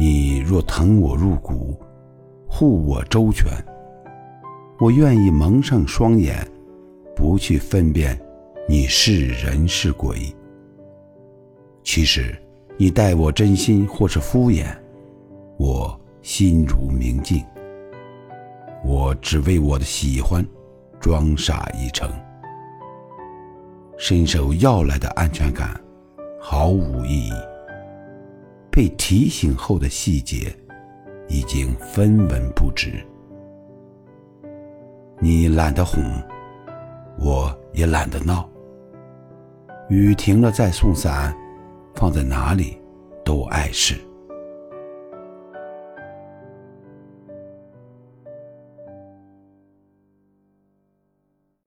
你若疼我入骨，护我周全，我愿意蒙上双眼，不去分辨你是人是鬼。其实，你待我真心或是敷衍，我心如明镜。我只为我的喜欢，装傻一程。伸手要来的安全感，毫无意义。被提醒后的细节，已经分文不值。你懒得哄，我也懒得闹。雨停了再送伞，放在哪里都碍事。